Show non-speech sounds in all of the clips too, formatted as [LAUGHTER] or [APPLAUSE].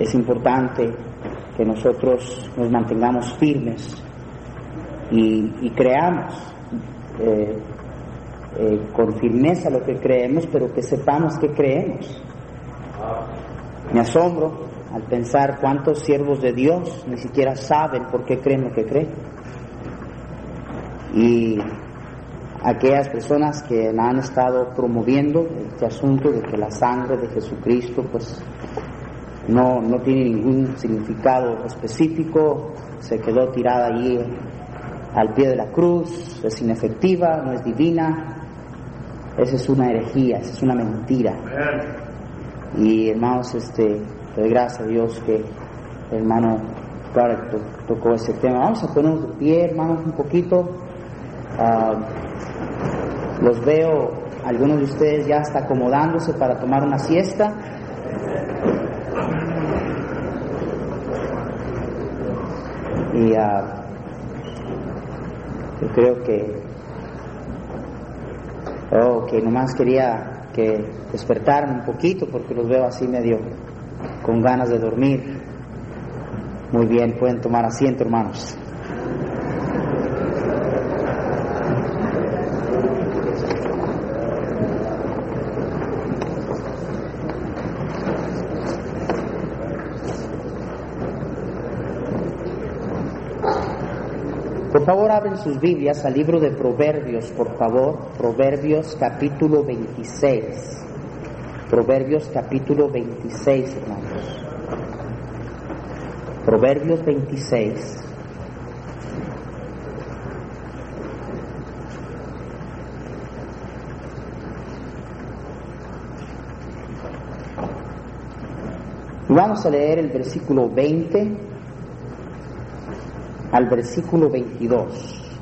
es importante que nosotros nos mantengamos firmes y, creamos eh, eh, con firmeza lo que creemos, pero que sepamos que creemos. Me asombro al pensar cuántos siervos de Dios ni siquiera saben por qué creen lo que creen. Y aquellas personas que han estado promoviendo este asunto de que la sangre de Jesucristo pues no, no tiene ningún significado específico, se quedó tirada allí al pie de la cruz, es inefectiva, no es divina, esa es una herejía, esa es una mentira. Y hermanos, este, doy gracias a Dios que el hermano Clark tocó ese tema. Vamos a ponernos de pie, hermanos, un poquito. Ah, los veo, algunos de ustedes ya está acomodándose para tomar una siesta. Y uh, yo creo que, oh, que nomás quería que despertaran un poquito porque los veo así medio con ganas de dormir. Muy bien, pueden tomar asiento, hermanos. Por favor, abren sus Biblias al libro de Proverbios, por favor. Proverbios capítulo 26. Proverbios capítulo 26, hermanos. Proverbios 26. Vamos a leer el versículo 20 al versículo 22.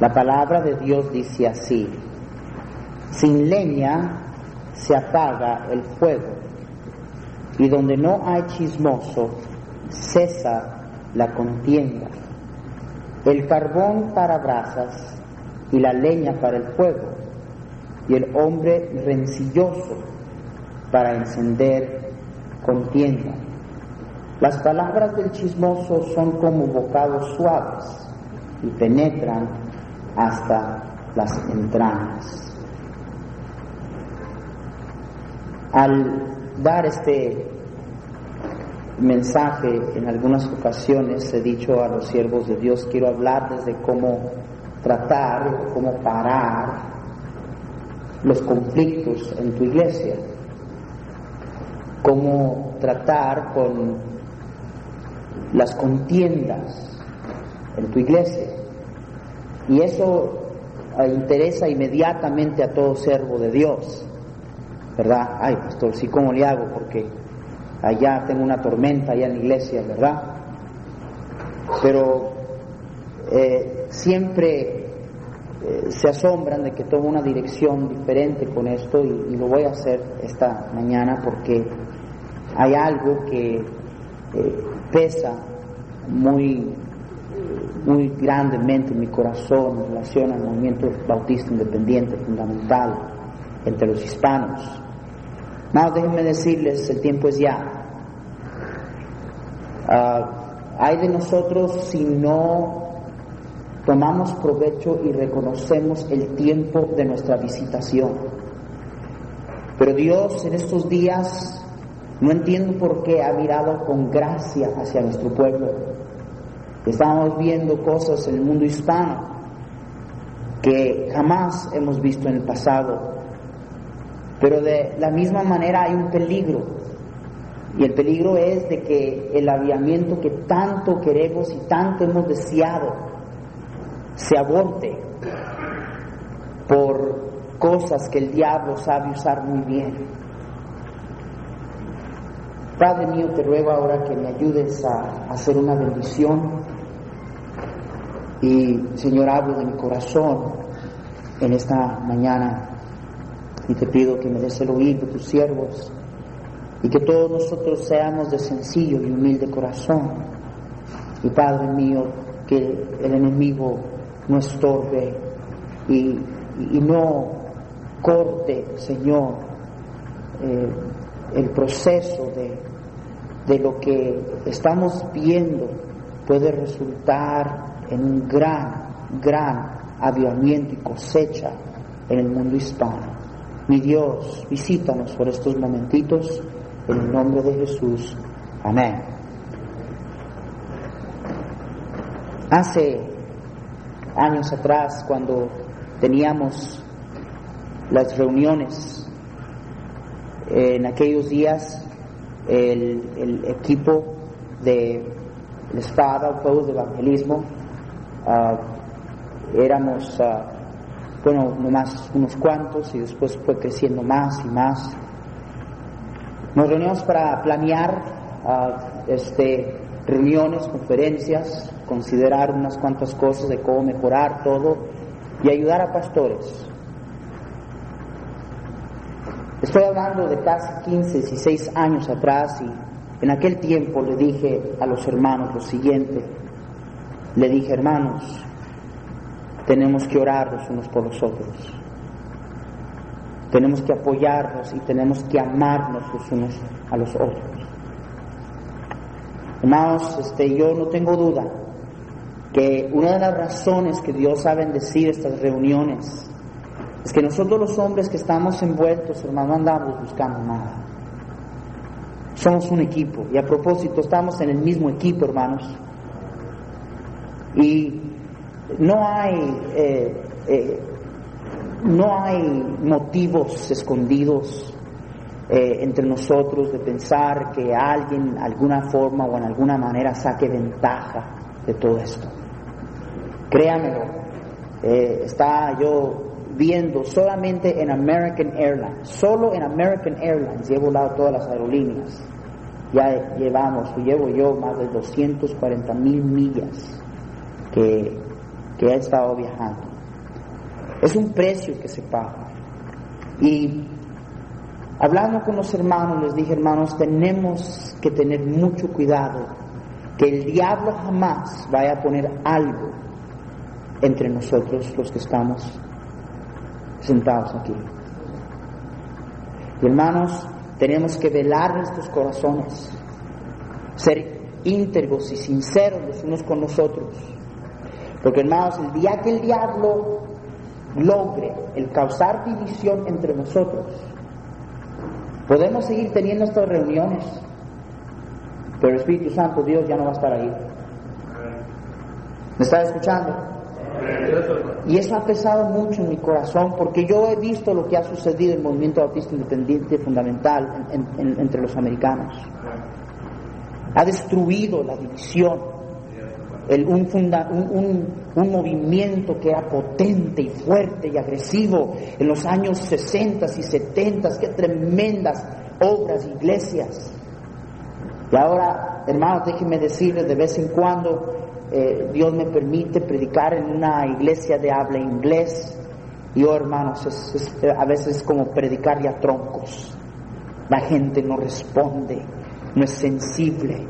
La palabra de Dios dice así. Sin leña se apaga el fuego, y donde no hay chismoso, cesa la contienda. El carbón para brasas y la leña para el fuego, y el hombre rencilloso para encender contienda. Las palabras del chismoso son como bocados suaves y penetran hasta las entrañas. Al dar este mensaje en algunas ocasiones he dicho a los siervos de Dios, quiero hablar desde cómo tratar, cómo parar los conflictos en tu iglesia, cómo tratar con las contiendas en tu iglesia. Y eso eh, interesa inmediatamente a todo servo de Dios. ¿verdad? Ay, pastor, sí, ¿cómo le hago? Porque allá tengo una tormenta, allá en la iglesia, ¿verdad? Pero eh, siempre eh, se asombran de que tomo una dirección diferente con esto y, lo voy a hacer esta mañana porque hay algo que pesa muy, muy grandemente en mi corazón en relación al movimiento bautista independiente fundamental entre los hispanos. Más déjenme decirles, el tiempo es ya. Ah, hay de nosotros si no tomamos provecho y reconocemos el tiempo de nuestra visitación. Pero Dios en estos días, no entiendo por qué, ha mirado con gracia hacia nuestro pueblo. Estamos viendo cosas en el mundo hispano que jamás hemos visto en el pasado. Pero de la misma manera hay un peligro. Y el peligro es de que el aviamiento que tanto queremos y tanto hemos deseado se aborte por cosas que el diablo sabe usar muy bien. Padre mío, te ruego ahora que me ayudes a hacer una bendición. Y Señor, hablo de mi corazón en esta mañana y te pido que me des el oído de tus siervos y que todos nosotros seamos de sencillo y humilde corazón. Y Padre mío, que el enemigo no estorbe y, no corte, Señor, eh, el proceso de, de lo que estamos viendo puede resultar en un gran, gran avivamiento y cosecha en el mundo hispano. Mi Dios, visítanos por estos momentitos en el nombre de Jesús. Amén. Hace años atrás, cuando teníamos las reuniones, en aquellos días el, equipo de la espada, todos de evangelismo, ah, éramos, uh, bueno, nomás unos cuantos y después fue creciendo más y más. Nos reunimos para planear ah, este, reuniones, conferencias, considerar unas cuantas cosas de cómo mejorar todo y ayudar a pastores. Estoy hablando de casi 15, 16 años atrás y en aquel tiempo le dije a los hermanos lo siguiente. Le dije, hermanos, tenemos que orar los unos por los otros. Tenemos que apoyarnos y tenemos que amarnos los unos a los otros. Hermanos, este, yo no tengo duda que una de las razones que Dios ha bendecido estas reuniones es que nosotros los hombres que estamos envueltos, hermano, no andamos buscando nada. Somos un equipo. Y a propósito, estamos en el mismo equipo, hermanos. Y no hay, eh, eh, no hay motivos escondidos eh, entre nosotros de pensar que alguien, alguna forma o en alguna manera, saque ventaja de todo esto. Créanmelo, está yo viendo solamente en American Airlines, solo en American Airlines, he volado todas las aerolíneas, ya llevamos, llevo yo más de 240 mil millas que, que he estado viajando. Es un precio que se paga. Y hablando con los hermanos, les dije, hermanos, tenemos que tener mucho cuidado, que el diablo jamás vaya a poner algo entre nosotros los que estamos sentados aquí. Y hermanos, tenemos que velar nuestros corazones, ser íntegros y sinceros los unos con los otros. Porque hermanos, el día que el diablo logre el causar división entre nosotros, podemos seguir teniendo estas reuniones, pero el Espíritu Santo, Dios, ya no va a estar ahí. ¿Me está escuchando? Y eso ha pesado mucho en mi corazón porque yo he visto lo que ha sucedido en el movimiento bautista independiente fundamental entre los americanos. Ha destruido la división, un, un, movimiento que era potente y fuerte y agresivo en los años 60 y 70, qué tremendas obras, iglesias. Y ahora, hermanos, déjenme decirles de vez en cuando, eh, Dios me permite predicar en una iglesia de habla inglés. Y oh, hermanos, a veces es como predicar a troncos. La gente no responde, no es sensible.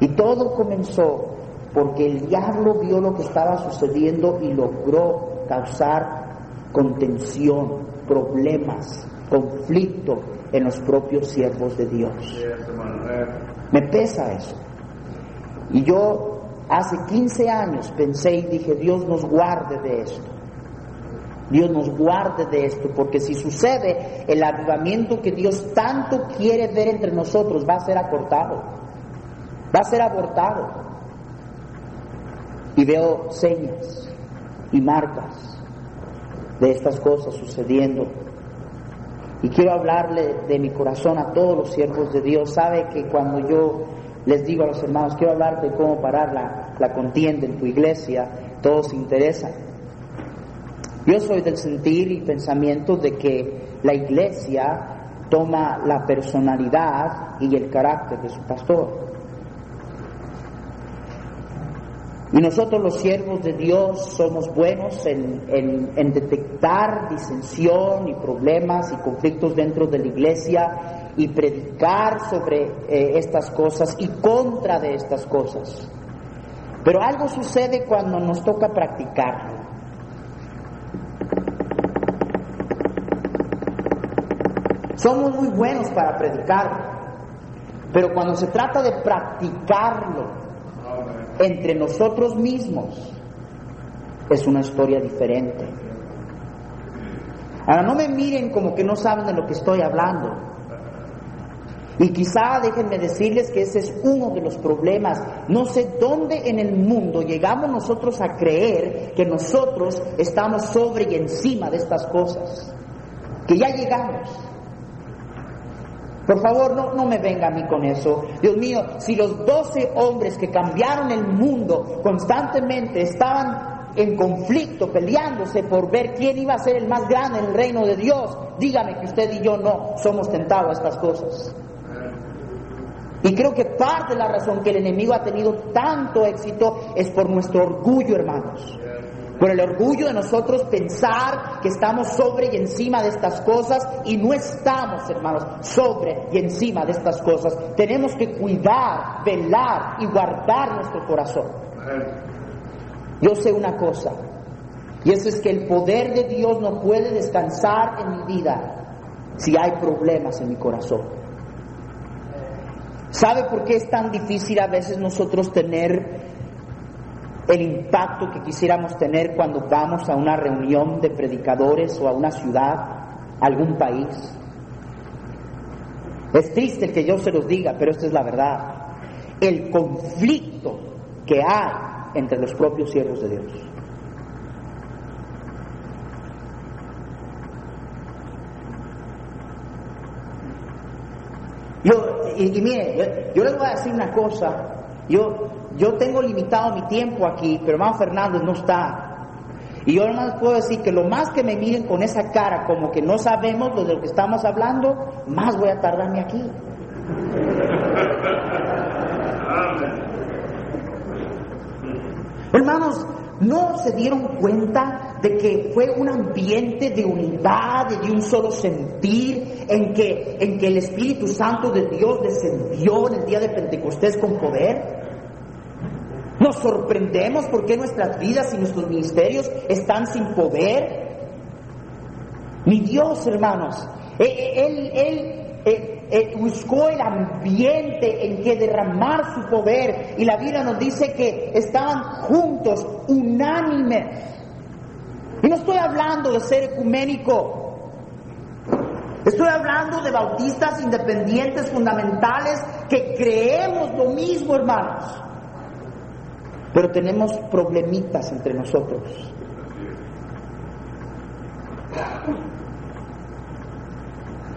Y todo comenzó porque el diablo vio lo que estaba sucediendo y logró causar contención, problemas, conflicto en los propios siervos de Dios. Me pesa eso. Y yo Hace 15 años pensé y dije, Dios nos guarde de esto. Dios nos guarde de esto, porque si sucede, el avivamiento que Dios tanto quiere ver entre nosotros va a ser acortado, va a ser abortado. Y veo señas y marcas de estas cosas sucediendo. Y quiero hablarle de mi corazón a todos los siervos de Dios. Sabe que cuando yo les digo a los hermanos, quiero hablar de cómo parar la, la contienda en tu iglesia, todos se interesan. Yo soy del sentir y pensamiento de que la iglesia toma la personalidad y el carácter de su pastor. Y nosotros los siervos de Dios somos buenos en, en, detectar disensión y problemas y conflictos dentro de la iglesia y predicar sobre eh, estas cosas y contra de estas cosas. Pero algo sucede cuando nos toca practicarlo. Somos muy buenos para predicar, pero cuando se trata de practicarlo entre nosotros mismos, es una historia diferente. Ahora no me miren como que no saben de lo que estoy hablando. Y quizá déjenme decirles que ese es uno de los problemas. No sé dónde en el mundo llegamos nosotros a creer que nosotros estamos sobre y encima de estas cosas. Que ya llegamos. Por favor, no, no me venga a mí con eso. Dios mío, si los doce hombres que cambiaron el mundo constantemente estaban en conflicto, peleándose por ver quién iba a ser el más grande en el reino de Dios, dígame que usted y yo no somos tentados a estas cosas. Y creo que parte de la razón que el enemigo ha tenido tanto éxito es por nuestro orgullo, hermanos. Por el orgullo de nosotros pensar que estamos sobre y encima de estas cosas y no estamos, hermanos, sobre y encima de estas cosas. Tenemos que cuidar, velar y guardar nuestro corazón. Yo sé una cosa, y eso es que el poder de Dios no puede descansar en mi vida si hay problemas en mi corazón. ¿Sabe por qué es tan difícil a veces nosotros tener el impacto que quisiéramos tener cuando vamos a una reunión de predicadores o a una ciudad, a algún país. Es triste que yo se los diga, pero esta es la verdad. El conflicto que hay entre los propios siervos de Dios. Yo, y, mire, yo les voy a decir una cosa, yo, yo tengo limitado mi tiempo aquí, pero hermano Fernández no está. Y yo les puedo decir que lo más que me miren con esa cara, como que no sabemos de lo que estamos hablando, más voy a tardarme aquí. [LAUGHS] Hermanos, ¿no se dieron cuenta de que fue un ambiente de unidad, de un solo sentir, en que, en que el Espíritu Santo de Dios descendió en el día de Pentecostés con poder? Nos sorprendemos porque nuestras vidas y nuestros ministerios están sin poder. Mi Dios, hermanos, eh, eh, Él, él, eh, buscó el ambiente en que derramar su poder y la Biblia nos dice que estaban juntos, unánimes. Y no estoy hablando de ser ecuménico, Estoy hablando de bautistas independientes fundamentales que creemos lo mismo, hermanos pero tenemos problemitas entre nosotros.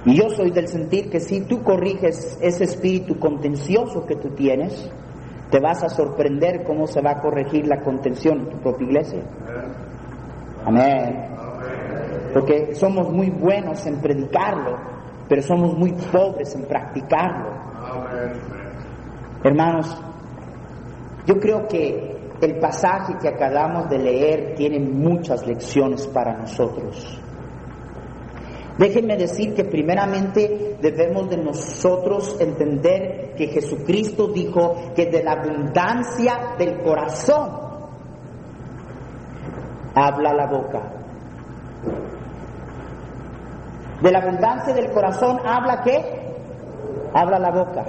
Y yo soy del sentir que si tú corriges ese espíritu contencioso que tú tienes, te vas a sorprender cómo se va a corregir la contención en tu propia iglesia. Amén. Porque somos muy buenos en predicarlo, pero somos muy pobres en practicarlo. Hermanos, yo creo que el pasaje que acabamos de leer tiene muchas lecciones para nosotros. Déjenme decir que primeramente debemos de nosotros entender que Jesucristo dijo que de la abundancia del corazón habla la boca. De la abundancia del corazón habla qué? Habla la boca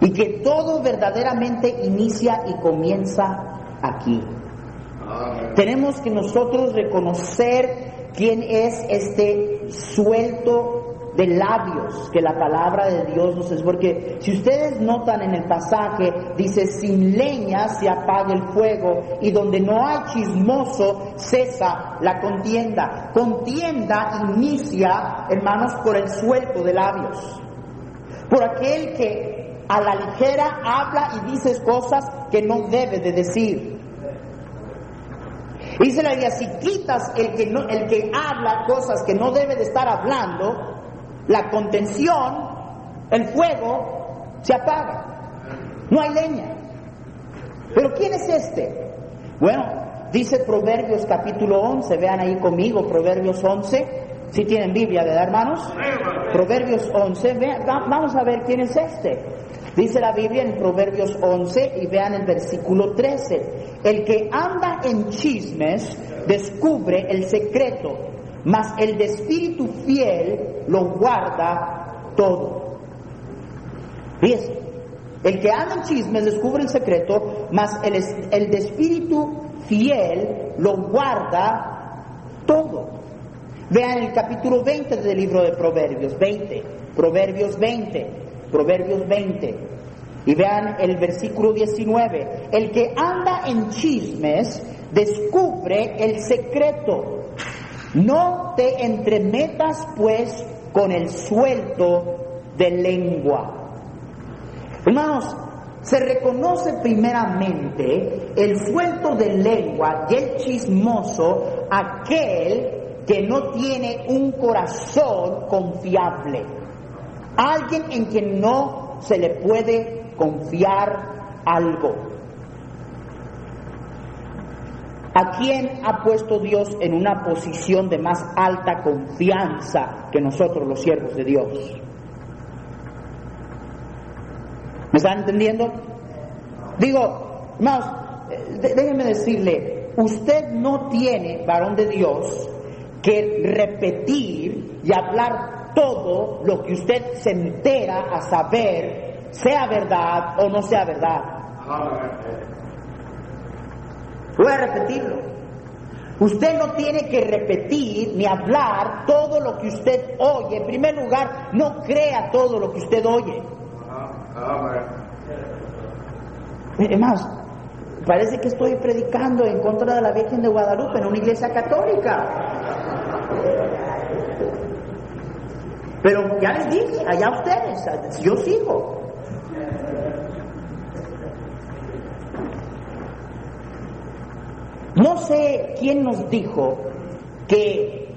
y que todo verdaderamente inicia y comienza aquí. Tenemos que nosotros reconocer quién es este suelto de labios que la palabra de Dios nos es, porque si ustedes notan en el pasaje, dice, sin leña se apaga el fuego y donde no hay chismoso cesa la contienda. Contienda inicia, hermanos, por el suelto de labios, por aquel que a la ligera habla y dices cosas que no debe de decir. Dice la Biblia, si quitas el que, no, el que habla cosas que no debe de estar hablando, la contención, el fuego, se apaga. No hay leña. Pero ¿quién es este? Bueno, dice Proverbios capítulo 11, vean ahí conmigo, Proverbios 11, si tienen Biblia, ¿verdad, hermanos? Proverbios 11, vean, vamos a ver quién es este. Dice la Biblia en Proverbios 11 y vean el versículo 13. El que anda en chismes descubre el secreto, mas el de espíritu fiel lo guarda todo. Fíjese, el que anda en chismes descubre el secreto, mas el, el de espíritu fiel lo guarda todo. Vean el capítulo 20 del libro de Proverbios, 20, Proverbios 20, Proverbios 20. Y vean el versículo 19. El que anda en chismes descubre el secreto. No te entremetas pues con el suelto de lengua. Hermanos, se reconoce primeramente el suelto de lengua y el chismoso aquel que no tiene un corazón confiable. Alguien en quien no se le puede confiar algo. ¿A quién ha puesto Dios en una posición de más alta confianza que nosotros los siervos de Dios? ¿Me están entendiendo? Digo, hermanos, déjenme decirle, usted no tiene, varón de Dios, que repetir y hablar todo lo que usted se entera a saber, sea verdad o no sea verdad. Voy a repetirlo. Usted no tiene que repetir ni hablar todo lo que usted oye. En primer lugar, no crea todo lo que usted oye. Hermanos, parece que estoy predicando en contra de la Virgen de Guadalupe en una iglesia católica. Pero ya les dije, allá ustedes, yo sigo. No sé quién nos dijo que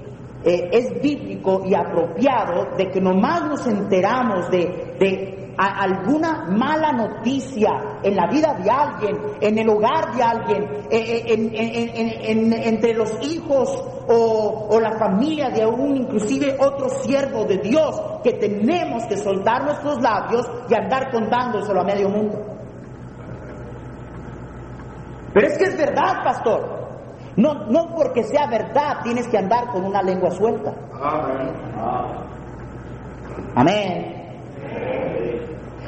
eh, es bíblico y apropiado de que nomás nos enteramos de, de alguna mala noticia en la vida de alguien, en el hogar de alguien, eh, eh, entre los hijos o, o, la familia de un inclusive otro siervo de Dios, que tenemos que soltar nuestros labios y andar contándoselo a medio mundo. Pero es que es verdad, pastor. No, no porque sea verdad tienes que andar con una lengua suelta. Amén.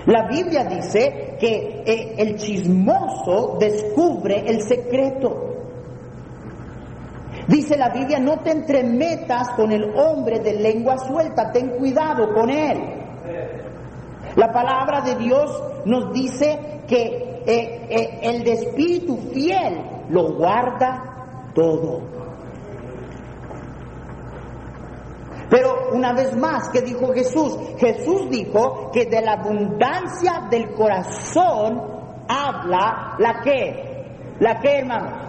La Biblia dice que eh, el chismoso descubre el secreto. Dice la Biblia, no te entremetas con el hombre de lengua suelta, ten cuidado con él. La palabra de Dios nos dice que eh, eh, el de espíritu fiel lo guarda todo. Pero una vez más, ¿qué dijo Jesús? Jesús dijo que de la abundancia del corazón habla la que, la que hermano.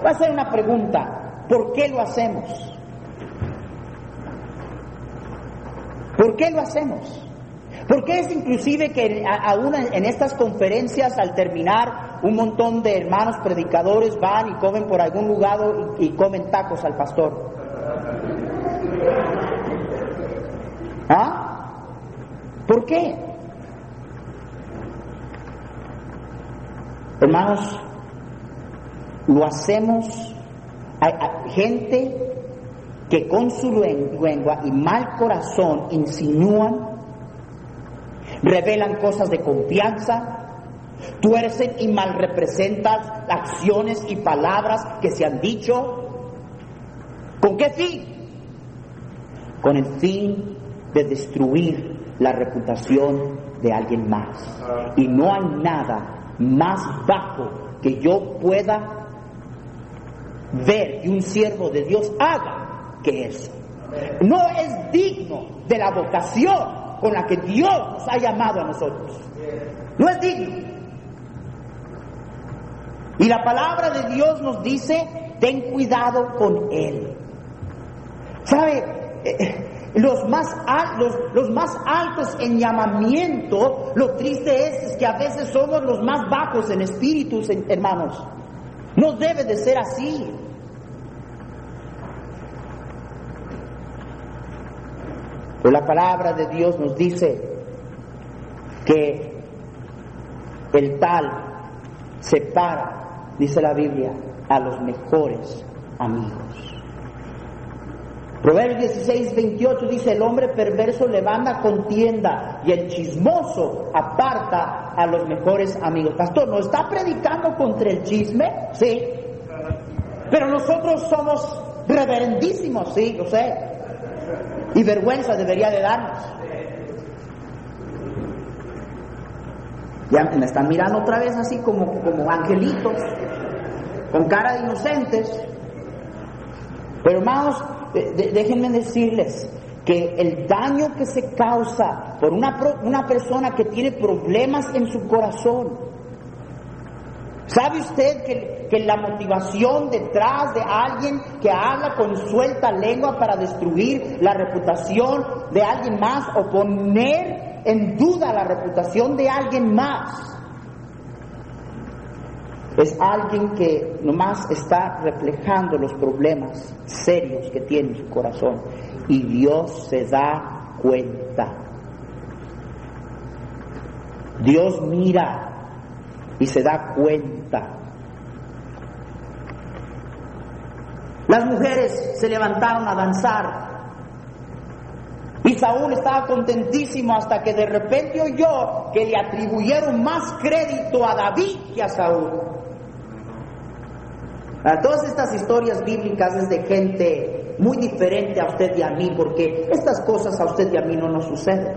Voy a hacer una pregunta, ¿por qué lo hacemos? ¿Por qué lo hacemos? Porque es inclusive que aún en estas conferencias al terminar un montón de hermanos predicadores van y comen por algún lugar y, y comen tacos al pastor? ¿Ah? ¿Por qué? Hermanos, lo hacemos, hay, gente que con su lengua y mal corazón insinúan, revelan cosas de confianza, tuercen y mal representan acciones y palabras que se han dicho. ¿Con qué fin? Con el fin de destruir la reputación de alguien más. Y no hay nada más bajo que yo pueda ver que un siervo de Dios haga que eso. No es digno de la vocación con la que Dios nos ha llamado a nosotros. No es digno. Y la palabra de Dios nos dice, ten cuidado con él. ¿Sabe? Los más, altos, los más altos en llamamiento, lo triste es, es, que a veces somos los más bajos en espíritus, hermanos. No debe de ser así. Pero la palabra de Dios nos dice que el tal separa, dice la Biblia, a los mejores amigos. Proverbios 16, 28 dice, el hombre perverso levanta contienda y el chismoso aparta a los mejores amigos. Pastor, ¿no está predicando contra el chisme? Sí. Pero nosotros somos reverendísimos, sí, lo sé. Y vergüenza debería de darnos. Ya me están mirando otra vez así como, como angelitos, con cara de inocentes. Pero hermanos, déjenme decirles que el daño que se causa por una, una persona que tiene problemas en su corazón, ¿sabe usted que, que la motivación detrás de alguien que habla con suelta lengua para destruir la reputación de alguien más o poner en duda la reputación de alguien más? Es alguien que nomás está reflejando los problemas serios que tiene en su corazón y Dios se da cuenta. Dios mira y se da cuenta. Las mujeres se levantaron a danzar y Saúl estaba contentísimo hasta que de repente oyó que le atribuyeron más crédito a David que a Saúl todas estas historias bíblicas es de gente muy diferente a usted y a mí, porque estas cosas a usted y a mí no nos suceden.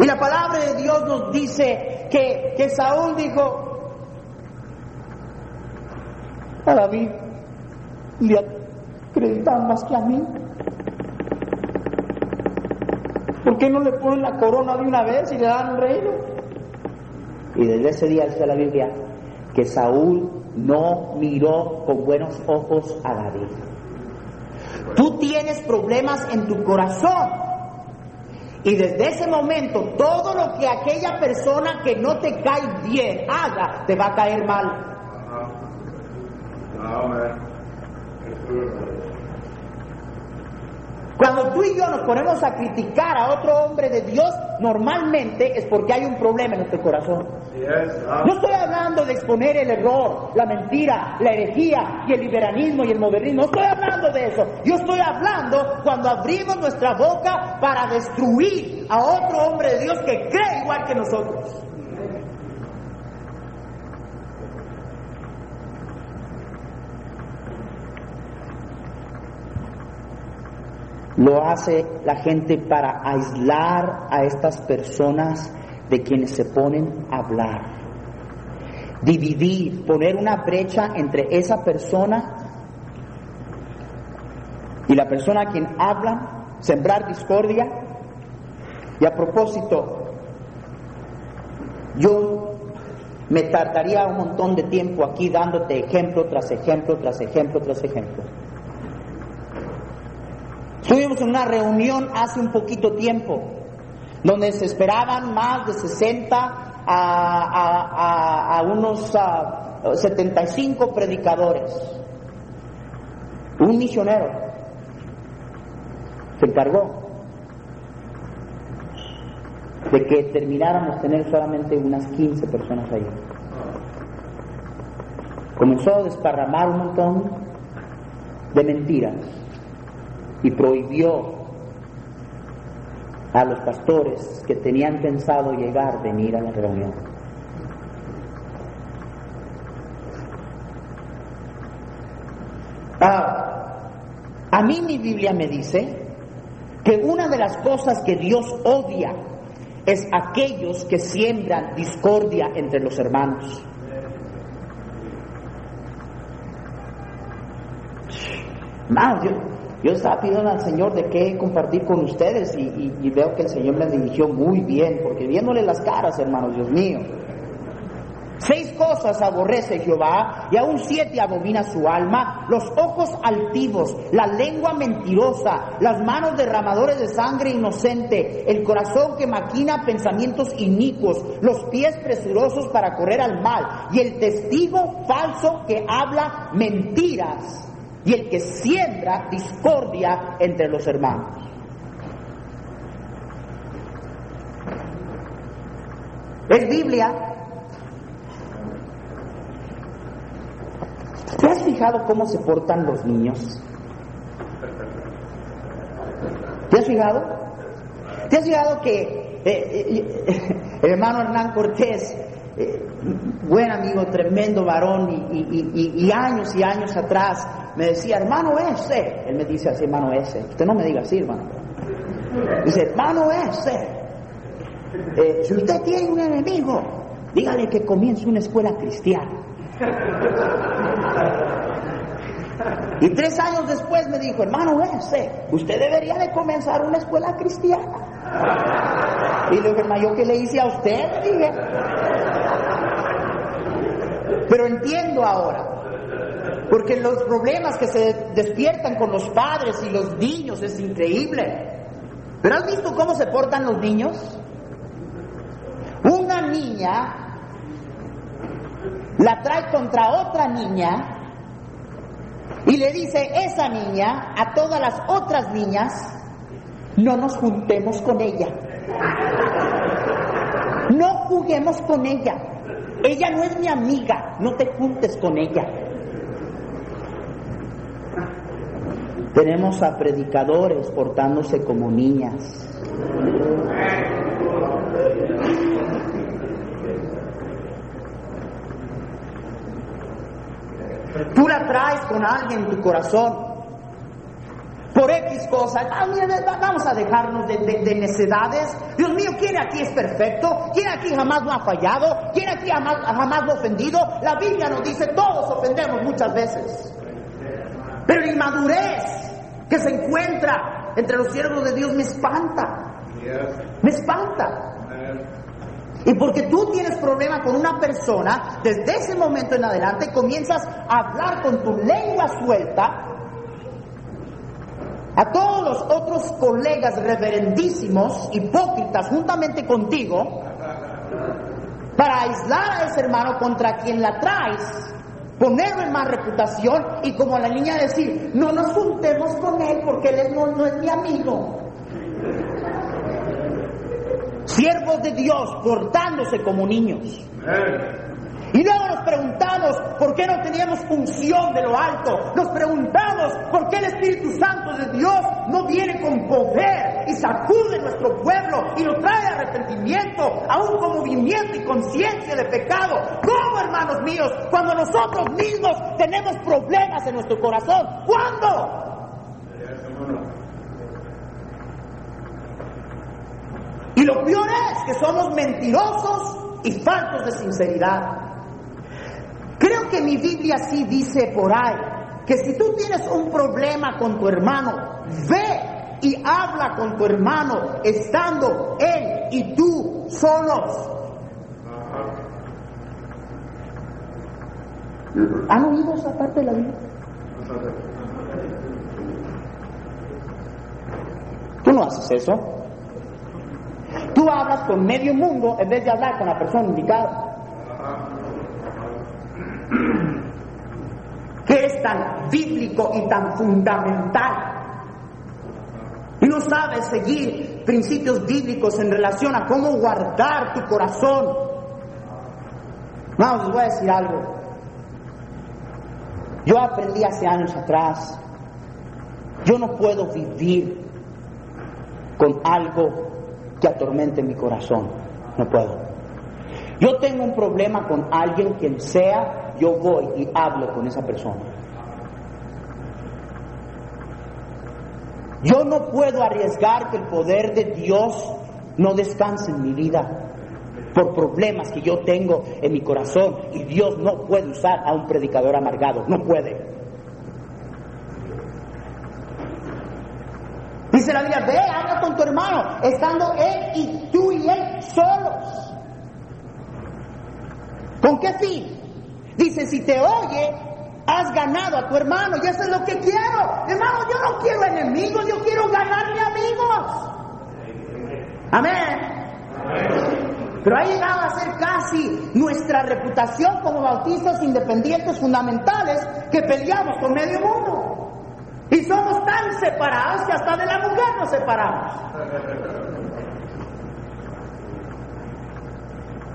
Y la palabra de Dios nos dice que, que Saúl dijo a David, le acreditan más que a mí. ¿Por qué no le ponen la corona de una vez y le dan un reino? Y desde ese día dice la Biblia, que Saúl no miró con buenos ojos a David. Tú tienes problemas en tu corazón. Y desde ese momento, todo lo que aquella persona que no te cae bien haga, te va a caer mal. Cuando tú y yo nos ponemos a criticar a otro hombre de Dios, normalmente es porque hay un problema en nuestro corazón. No estoy hablando de exponer el error, la mentira, la herejía y el liberalismo y el modernismo. No estoy hablando de eso. Yo estoy hablando cuando abrimos nuestra boca para destruir a otro hombre de Dios que cree igual que nosotros. Lo hace la gente para aislar a estas personas de quienes se ponen a hablar. Dividir, poner una brecha entre esa persona y la persona a quien habla, sembrar discordia. Y a propósito, yo me tardaría un montón de tiempo aquí dándote ejemplo tras ejemplo, tras ejemplo, tras ejemplo. Estuvimos en una reunión hace un poquito tiempo, donde se esperaban más de 60 a, unos 75 predicadores. Un misionero se encargó de que termináramos tener solamente unas 15 personas ahí. Comenzó a desparramar un montón de mentiras y prohibió a los pastores que tenían pensado llegar venir a la reunión. Ah, a mí mi Biblia me dice que una de las cosas que Dios odia es aquellos que siembran discordia entre los hermanos. Yo estaba pidiendo al Señor de qué compartir con ustedes y, veo que el Señor me dirigió muy bien, porque viéndole las caras, hermanos, Dios mío. Seis cosas aborrece Jehová y aún siete abomina su alma, los ojos altivos, la lengua mentirosa, las manos derramadores de sangre inocente, el corazón que maquina pensamientos inicuos, los pies presurosos para correr al mal y el testigo falso que habla mentiras y el que siembra discordia entre los hermanos. Es Biblia. ¿Te has fijado? cómo se portan los niños? ¿Te has fijado? ¿Te has fijado que eh, eh, el [LAUGHS] hermano Hernán Cortés, eh, buen amigo, tremendo varón, y, años y años atrás me decía, hermano ese, él me dice así, hermano ese, usted no me diga así, hermano. Dice, hermano ese, si usted tiene un enemigo, dígale que comience una escuela cristiana. Y tres años después me dijo, hermano, ese, usted debería de comenzar una escuela cristiana. Y le dije, hermano, ¿yo qué le hice a usted? dije. Pero entiendo ahora, porque los problemas que se despiertan con los padres y los niños es increíble. ¿Pero has visto cómo se portan los niños? Una niña la trae contra otra niña y le dice esa niña a todas las otras niñas, no nos juntemos con ella. No juguemos con ella. Ella no es mi amiga, no te juntes con ella. Tenemos a predicadores portándose como niñas. Tú la traes con alguien en tu corazón. Por X cosas, ah, vamos a dejarnos de, necedades. Dios mío, ¿quién aquí es perfecto? ¿Quién aquí jamás lo ha fallado? ¿Quién aquí jamás, jamás lo ha ofendido? La Biblia nos dice, todos ofendemos muchas veces. Pero la inmadurez que se encuentra entre los siervos de Dios me espanta. Me espanta. Y porque tú tienes problema con una persona, desde ese momento en adelante comienzas a hablar con tu lengua suelta a todos los otros colegas reverendísimos, hipócritas, juntamente contigo, para aislar a ese hermano contra quien la traes, ponerlo en más reputación y como a la niña decir, no nos juntemos con él porque él no es mi amigo siervos de Dios portándose como niños. Y luego nos preguntamos por qué no teníamos función de lo alto. Nos preguntamos por qué el Espíritu Santo de Dios no viene con poder y sacude nuestro pueblo y lo trae arrepentimiento, aún con movimiento y conciencia de pecado. ¿Cómo, hermanos míos? Cuando nosotros mismos tenemos problemas en nuestro corazón. ¿Cuándo? Y lo peor es que somos mentirosos y faltos de sinceridad. Creo que mi Biblia sí dice por ahí que si tú tienes un problema con tu hermano, ve y habla con tu hermano estando él y tú solos. ¿Han oído esa parte de la Biblia? Tú no haces eso. Tú hablas con medio mundo en vez de hablar con la persona indicada. [CLEARS THROAT] que es tan bíblico y tan fundamental. Y no sabes seguir principios bíblicos en relación a cómo guardar tu corazón. Vamos, les voy a decir algo. Yo aprendí hace años atrás. Yo no puedo vivir con algo que atormente mi corazón. No puedo. Yo tengo un problema con alguien, quien sea, yo voy y hablo con esa persona. Yo no puedo arriesgar que el poder de Dios no descanse en mi vida por problemas que yo tengo en mi corazón y Dios no puede usar a un predicador amargado, no puede. Dice la Biblia, ve, habla con tu hermano, estando él y tú y él solos. ¿Con qué fin? Dice, si te oye, has ganado a tu hermano y eso es lo que quiero. Hermano, yo no quiero enemigos, yo quiero ganarme amigos. Amén. Pero ha llegado a ser casi nuestra reputación como bautistas independientes fundamentales que peleamos con medio mundo. Y somos tan separados que hasta de la mujer nos separamos.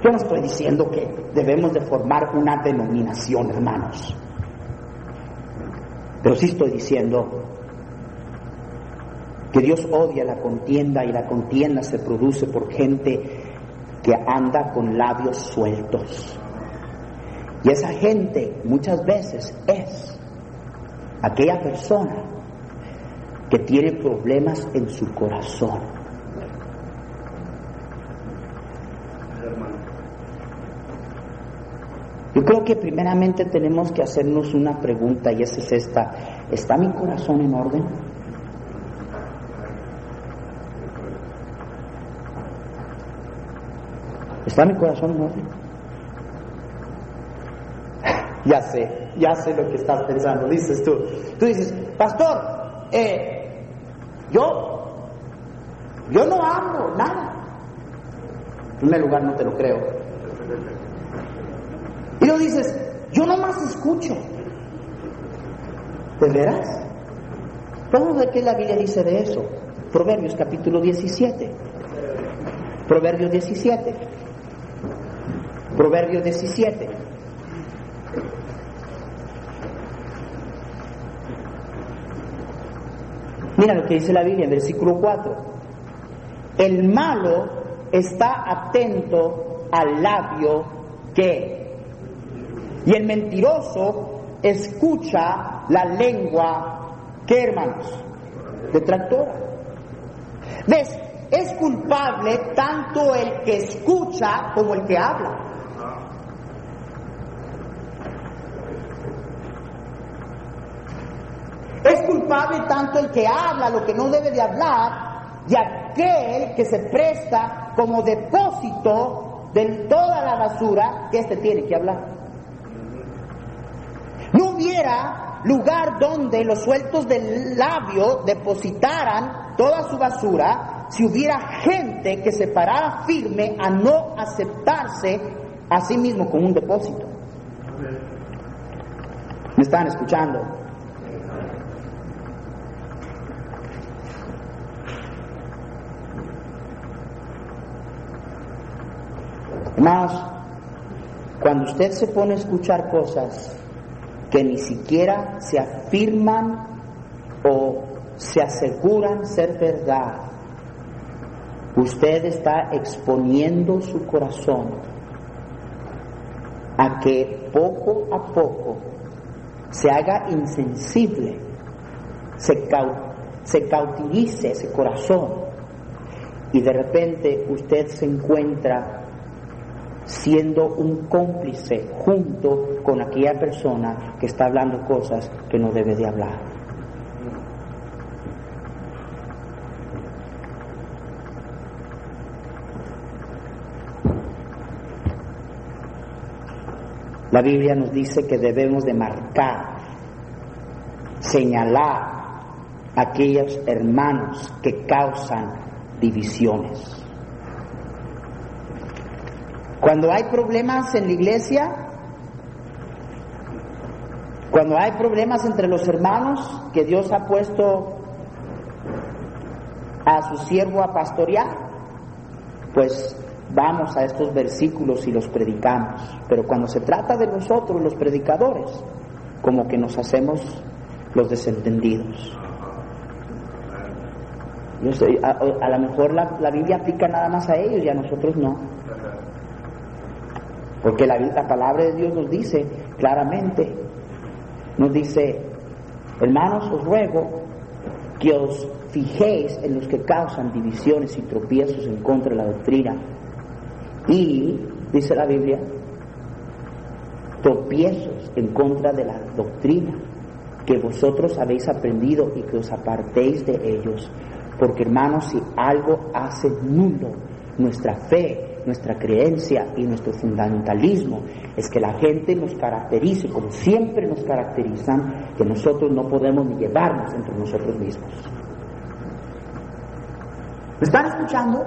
Yo no estoy diciendo que debemos de formar una denominación, hermanos. Pero sí estoy diciendo que Dios odia la contienda y la contienda se produce por gente que anda con labios sueltos. Y esa gente muchas veces es aquella persona que tiene problemas en su corazón. Yo creo que primeramente tenemos que hacernos una pregunta y esa es esta. ¿Está mi corazón en orden? ¿Está mi corazón en orden? [LAUGHS] Ya sé, ya sé lo que estás pensando, dices tú. Tú dices, pastor, eh, yo, yo no hablo nada. En primer lugar, no te lo creo. Y luego dices, yo nomás escucho. ¿De veras? Vamos a ver qué la Biblia dice de eso. Proverbios capítulo 17. Proverbios 17. Proverbios 17. Mira lo que dice la Biblia en versículo 4. El malo está atento al labio que. Y el mentiroso escucha la lengua que, hermanos, detractora. ¿Ves? Es culpable tanto el que escucha como el que habla. Es culpable tanto el que habla lo que no debe de hablar y aquel que se presta como depósito de toda la basura que éste tiene que hablar. Hubiera lugar donde los sueltos del labio depositaran toda su basura si hubiera gente que se parara firme a no aceptarse a sí mismo como un depósito. ¿Me están escuchando? Más, cuando usted se pone a escuchar cosas que ni siquiera se afirman o se aseguran ser verdad, usted está exponiendo su corazón a que poco a poco se haga insensible, se, se cautilice ese corazón y de repente usted se encuentra siendo un cómplice junto con aquella persona que está hablando cosas que no debe de hablar. La Biblia nos dice que debemos de marcar, señalar a aquellos hermanos que causan divisiones. Cuando hay problemas en la iglesia, cuando hay problemas entre los hermanos que Dios ha puesto a su siervo a pastorear, pues vamos a estos versículos y los predicamos. Pero cuando se trata de nosotros, los predicadores, como que nos hacemos los desentendidos. a, lo mejor la, Biblia aplica nada más a ellos y a nosotros no. Porque la, palabra de Dios nos dice claramente, nos dice, hermanos, os ruego que os fijéis en los que causan divisiones y tropiezos en contra de la doctrina. Y, dice la Biblia, tropiezos en contra de la doctrina que vosotros habéis aprendido y que os apartéis de ellos. Porque hermanos, si algo hace nulo nuestra fe, nuestra creencia y nuestro fundamentalismo es que la gente nos caracterice como siempre nos caracterizan, que nosotros no podemos ni llevarnos entre nosotros mismos. ¿Me están escuchando?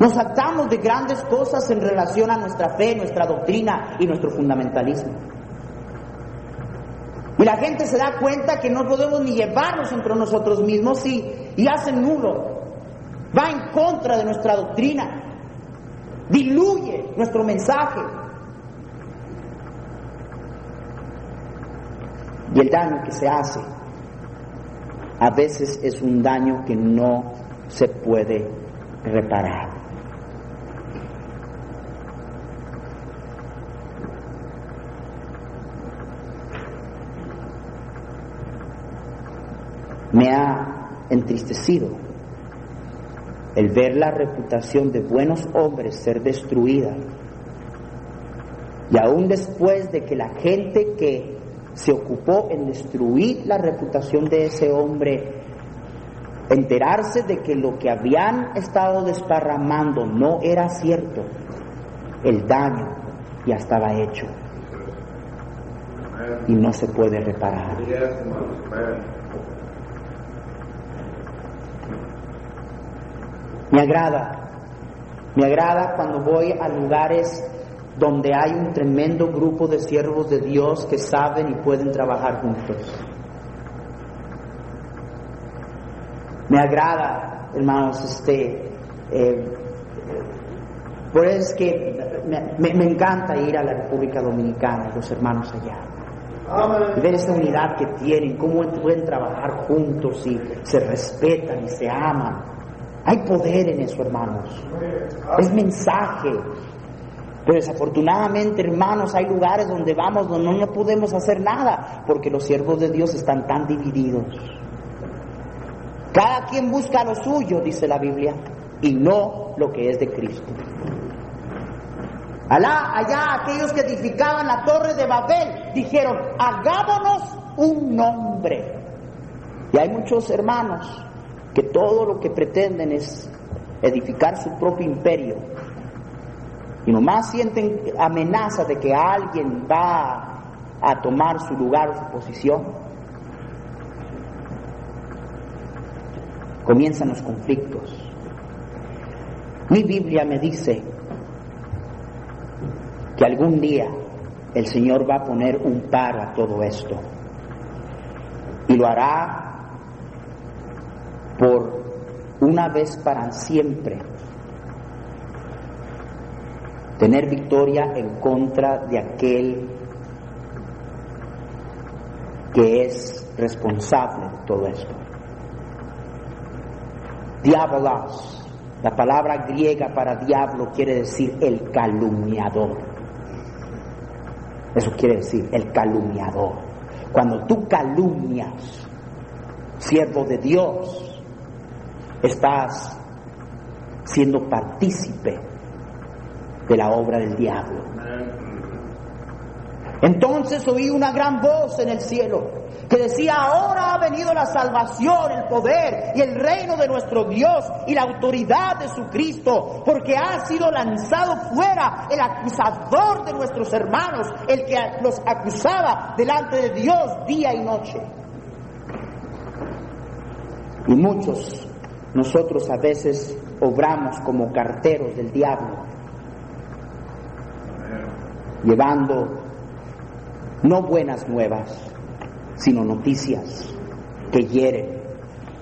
Nos saltamos de grandes cosas en relación a nuestra fe, nuestra doctrina y nuestro fundamentalismo. Y la gente se da cuenta que no podemos ni llevarnos entre nosotros mismos y, y hace nulo. Va en contra de nuestra doctrina. Diluye nuestro mensaje. Y el daño que se hace a veces es un daño que no se puede reparar. Me ha entristecido el ver la reputación de buenos hombres ser destruida. Y aún después de que la gente que se ocupó en destruir la reputación de ese hombre, enterarse de que lo que habían estado desparramando no era cierto, el daño ya estaba hecho y no se puede reparar. Me agrada, me agrada cuando voy a lugares donde hay un tremendo grupo de siervos de Dios que saben y pueden trabajar juntos. Me agrada, hermanos, este, eh, por eso es que me, me, encanta ir a la República Dominicana, los hermanos allá. Y ver esa unidad que tienen, cómo pueden trabajar juntos y se respetan y se aman. Hay poder en eso, hermanos. Es mensaje. Pero desafortunadamente, hermanos, hay lugares donde vamos donde no podemos hacer nada porque los siervos de Dios están tan divididos. Cada quien busca lo suyo, dice la Biblia, y no lo que es de Cristo. Alá, allá aquellos que edificaban la torre de Babel dijeron, hagámonos un nombre. Y hay muchos hermanos que todo lo que pretenden es edificar su propio imperio. Y nomás sienten amenaza de que alguien va a tomar su lugar o su posición, comienzan los conflictos. Mi Biblia me dice que algún día el Señor va a poner un par a todo esto. Y lo hará por una vez para siempre tener victoria en contra de aquel que es responsable de todo esto. Diabolos, la palabra griega para diablo quiere decir el calumniador. Eso quiere decir el calumniador. Cuando tú calumnias, siervo de Dios, estás siendo partícipe de la obra del diablo. Entonces oí una gran voz en el cielo que decía, ahora ha venido la salvación, el poder y el reino de nuestro Dios y la autoridad de su Cristo, porque ha sido lanzado fuera el acusador de nuestros hermanos, el que los acusaba delante de Dios día y noche. Y muchos nosotros a veces obramos como carteros del diablo, llevando no buenas nuevas, sino noticias que hieren,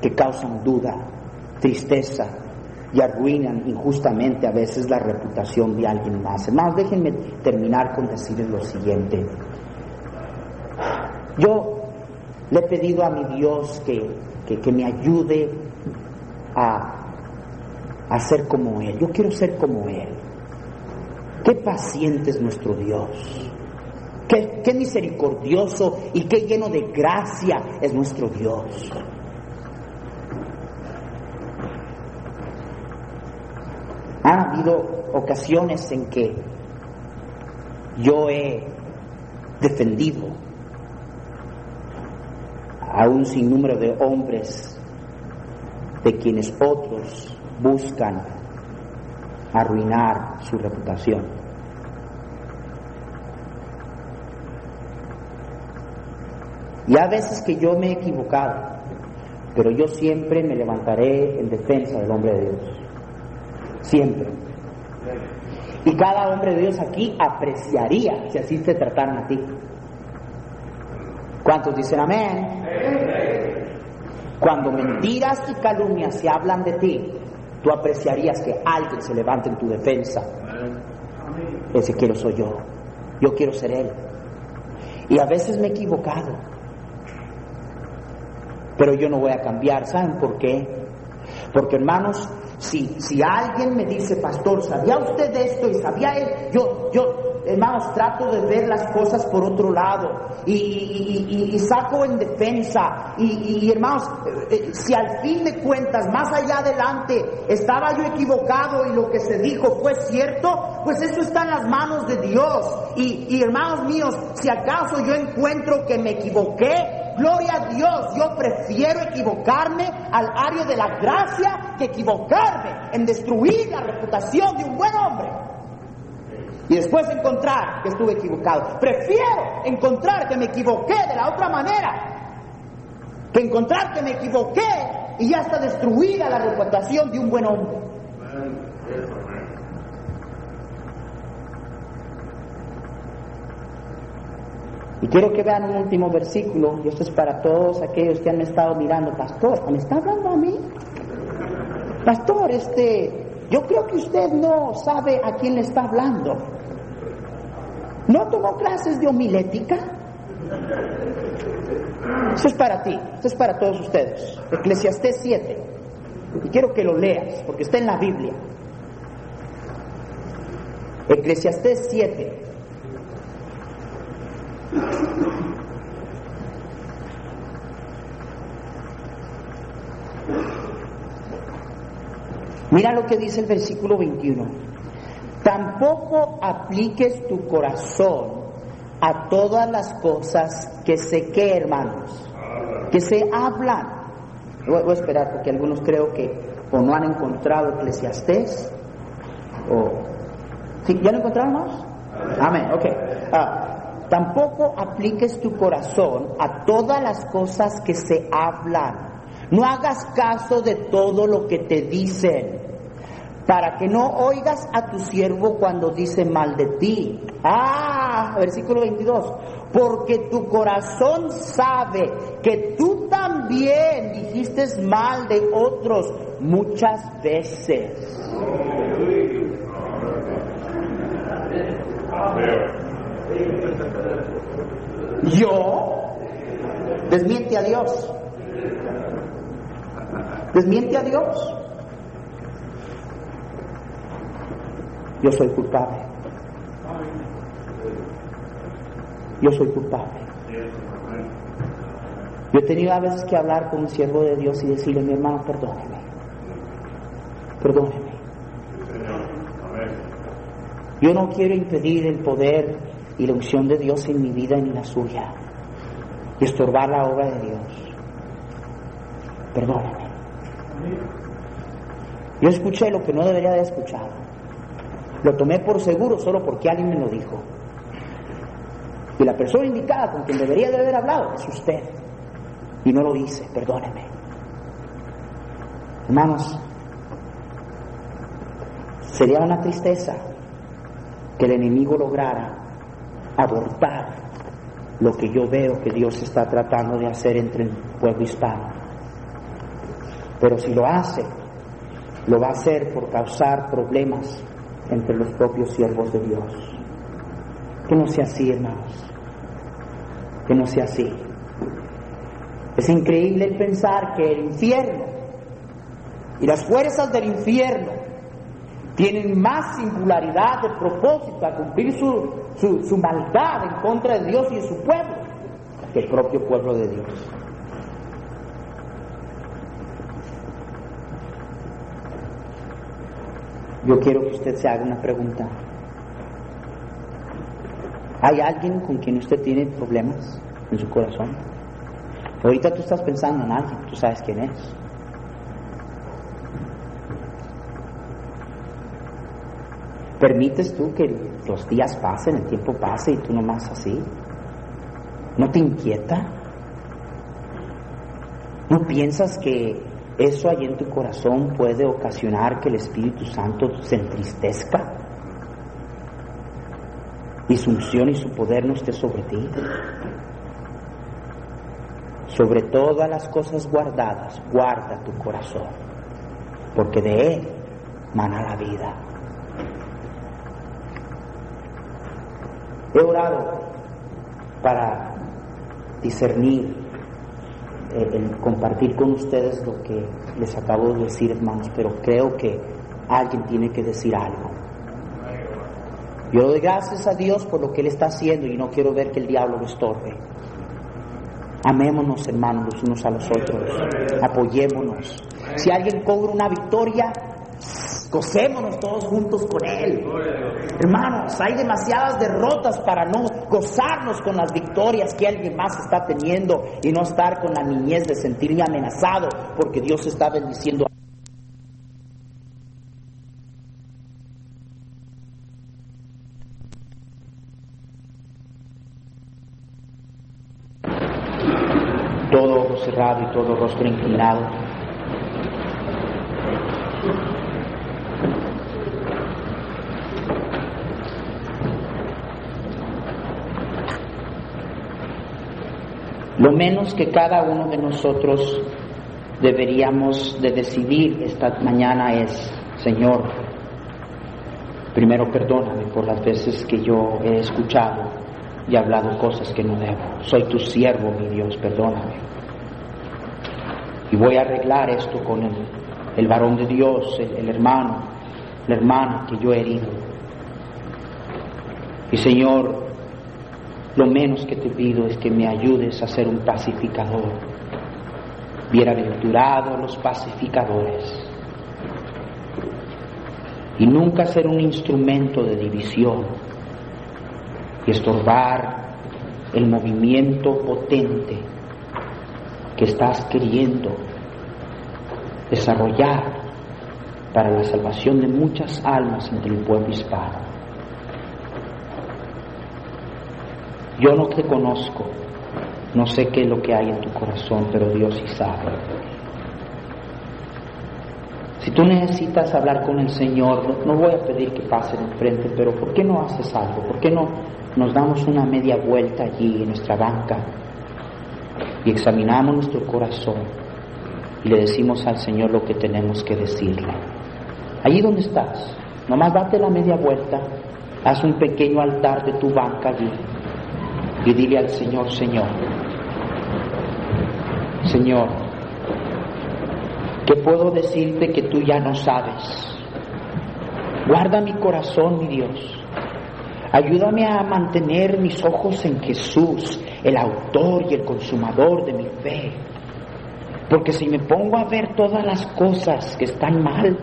que causan duda, tristeza y arruinan injustamente a veces la reputación de alguien más. Hermanos, déjenme terminar con decirles lo siguiente. Yo le he pedido a mi Dios que, que, que me ayude a, ser como Él. Yo quiero ser como Él. Qué paciente es nuestro Dios. Qué, qué, misericordioso y qué lleno de gracia es nuestro Dios. Han habido ocasiones en que yo he defendido a un sinnúmero de hombres de quienes otros buscan arruinar su reputación. Y a veces que yo me he equivocado, pero yo siempre me levantaré en defensa del hombre de Dios. Siempre. Y cada hombre de Dios aquí apreciaría si así se trataran a ti. ¿Cuántos dicen amén? Cuando mentiras y calumnias se hablan de ti, tú apreciarías que alguien se levante en tu defensa. Ese quiero soy yo. Yo quiero ser Él. Y a veces me he equivocado. Pero yo no voy a cambiar, ¿saben por qué? Porque hermanos, si, si alguien me dice, pastor, ¿sabía usted de esto? Y sabía él, yo, yo, hermanos, trato de ver las cosas por otro lado y, saco en defensa. Y, hermanos, eh, eh, si al fin de cuentas, más allá adelante, estaba yo equivocado y lo que se dijo fue cierto, pues eso está en las manos de Dios. Y, hermanos míos, si acaso yo encuentro que me equivoqué, Gloria a Dios, yo prefiero equivocarme al área de la gracia que equivocarme en destruir la reputación de un buen hombre. Y después encontrar que estuve equivocado. Prefiero encontrar que me equivoqué de la otra manera que encontrar que me equivoqué y ya está destruida la reputación de un buen hombre. Y quiero que vean un último versículo, y esto es para todos aquellos que han estado mirando, pastor, ¿me está hablando a mí? Pastor, este, yo creo que usted no sabe a quién le está hablando. ¿No tomó clases de homilética? Eso es para ti, esto es para todos ustedes. Eclesiastés 7. Y quiero que lo leas, porque está en la Biblia. Eclesiastés 7. Mira lo que dice el versículo 21. Tampoco apliques tu corazón a todas las cosas que se que, hermanos, que se hablan. Voy, a esperar porque algunos creo que o no han encontrado Eclesiastés o... ¿Ya lo encontraron más? Amén, ok. Ah, Tampoco apliques tu corazón a todas las cosas que se hablan. No hagas caso de todo lo que te dicen, para que no oigas a tu siervo cuando dice mal de ti. Ah, versículo 22. Porque tu corazón sabe que tú también dijiste mal de otros muchas veces. Yo desmiente a Dios. Desmiente a Dios. Yo soy culpable. Yo soy culpable. Yo he tenido a veces que hablar con un siervo de Dios y decirle, mi hermano, perdóneme. Perdóneme. Yo no quiero impedir el poder y la unción de Dios en mi vida en la suya y estorbar la obra de Dios. Perdóname. Yo escuché lo que no debería haber escuchado. Lo tomé por seguro solo porque alguien me lo dijo. Y la persona indicada con quien debería de haber hablado es usted. Y no lo dice, perdóneme. Hermanos, sería una tristeza que el enemigo lograra abortar lo que yo veo que Dios está tratando de hacer entre el pueblo hispano. Pero si lo hace, lo va a hacer por causar problemas entre los propios siervos de Dios. Que no sea así, hermanos. Que no sea así. Es increíble pensar que el infierno y las fuerzas del infierno tienen más singularidad de propósito a cumplir su, su, maldad en contra de Dios y de su pueblo que el propio pueblo de Dios. Yo quiero que usted se haga una pregunta. ¿Hay alguien con quien usted tiene problemas en su corazón? Ahorita tú estás pensando en alguien, tú sabes quién es. ¿Permites tú que los días pasen, el tiempo pase y tú nomás así? ¿No te inquieta? ¿No piensas que eso allí en tu corazón puede ocasionar que el Espíritu Santo se entristezca? Y su unción y su poder no esté sobre ti. Sobre todas las cosas guardadas, guarda tu corazón, porque de él mana la vida. He orado para discernir eh, el compartir con ustedes lo que les acabo de decir, hermanos, pero creo que alguien tiene que decir algo. Yo doy gracias a Dios por lo que Él está haciendo y no quiero ver que el diablo lo estorbe. Amémonos, hermanos, los unos a los otros. Apoyémonos. Si alguien cobra una victoria, gocémonos todos juntos con Él. Hermanos, hay demasiadas derrotas para no gozarnos con las victorias que alguien más está teniendo y no estar con la niñez de sentirme amenazado porque Dios está bendiciendo. Todo ojo cerrado y todo rostro inclinado. Lo menos que cada uno de nosotros deberíamos de decidir esta mañana es, Señor, primero perdóname por las veces que yo he escuchado y hablado cosas que no debo. Soy tu siervo, mi Dios, perdóname. Y voy a arreglar esto con el, el varón de Dios, el, el hermano, la hermana que yo he herido. Y Señor, lo menos que te pido es que me ayudes a ser un pacificador. Bienaventurados los pacificadores. Y nunca ser un instrumento de división y estorbar el movimiento potente que estás queriendo desarrollar para la salvación de muchas almas entre el pueblo hispano. Yo no te conozco, no sé qué es lo que hay en tu corazón, pero Dios sí sabe. Si tú necesitas hablar con el Señor, no, voy a pedir que pasen enfrente, pero ¿por qué no haces algo? ¿Por qué no nos damos una media vuelta allí en nuestra banca y examinamos nuestro corazón y le decimos al Señor lo que tenemos que decirle? Allí donde estás, nomás date la media vuelta, haz un pequeño altar de tu banca allí y dile al Señor, Señor, Señor, ¿qué puedo decirte que tú ya no sabes? Guarda mi corazón, mi Dios. Ayúdame a mantener mis ojos en Jesús, el autor y el consumador de mi fe. Porque si me pongo a ver todas las cosas que están mal,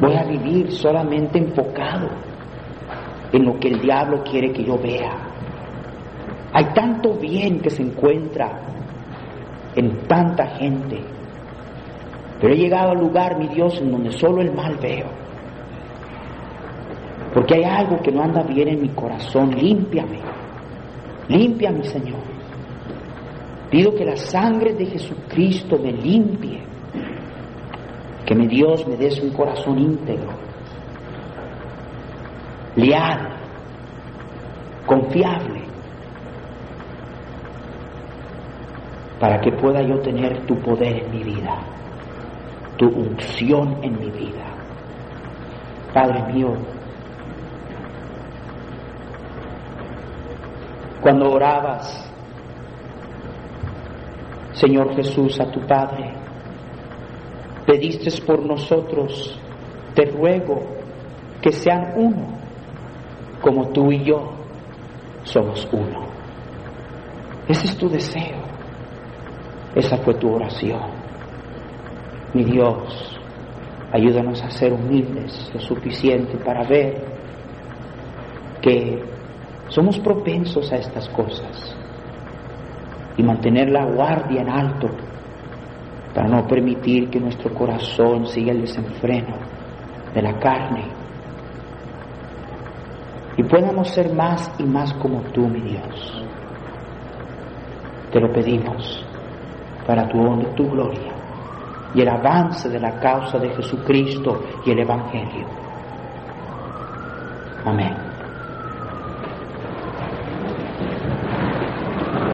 voy a vivir solamente enfocado en lo que el diablo quiere que yo vea. Hay tanto bien que se encuentra en tanta gente. Pero he llegado al lugar, mi Dios, en donde solo el mal veo. Porque hay algo que no anda bien en mi corazón. Límpiame. Límpiame, Señor. Pido que la sangre de Jesucristo me limpie. Que mi Dios me des un corazón íntegro, leal, confiable, para que pueda yo tener tu poder en mi vida, tu unción en mi vida. Padre mío, cuando orabas, Señor Jesús, a tu Padre, pediste por nosotros, te ruego que sean uno, como tú y yo somos uno. Ese es tu deseo. Esa fue tu oración. Mi Dios, ayúdanos a ser humildes lo suficiente para ver que somos propensos a estas cosas y mantener la guardia en alto para no permitir que nuestro corazón siga el desenfreno de la carne y podamos ser más y más como tú, mi Dios. Te lo pedimos para tu honra y tu gloria y el avance de la causa de Jesucristo y el Evangelio. Amén.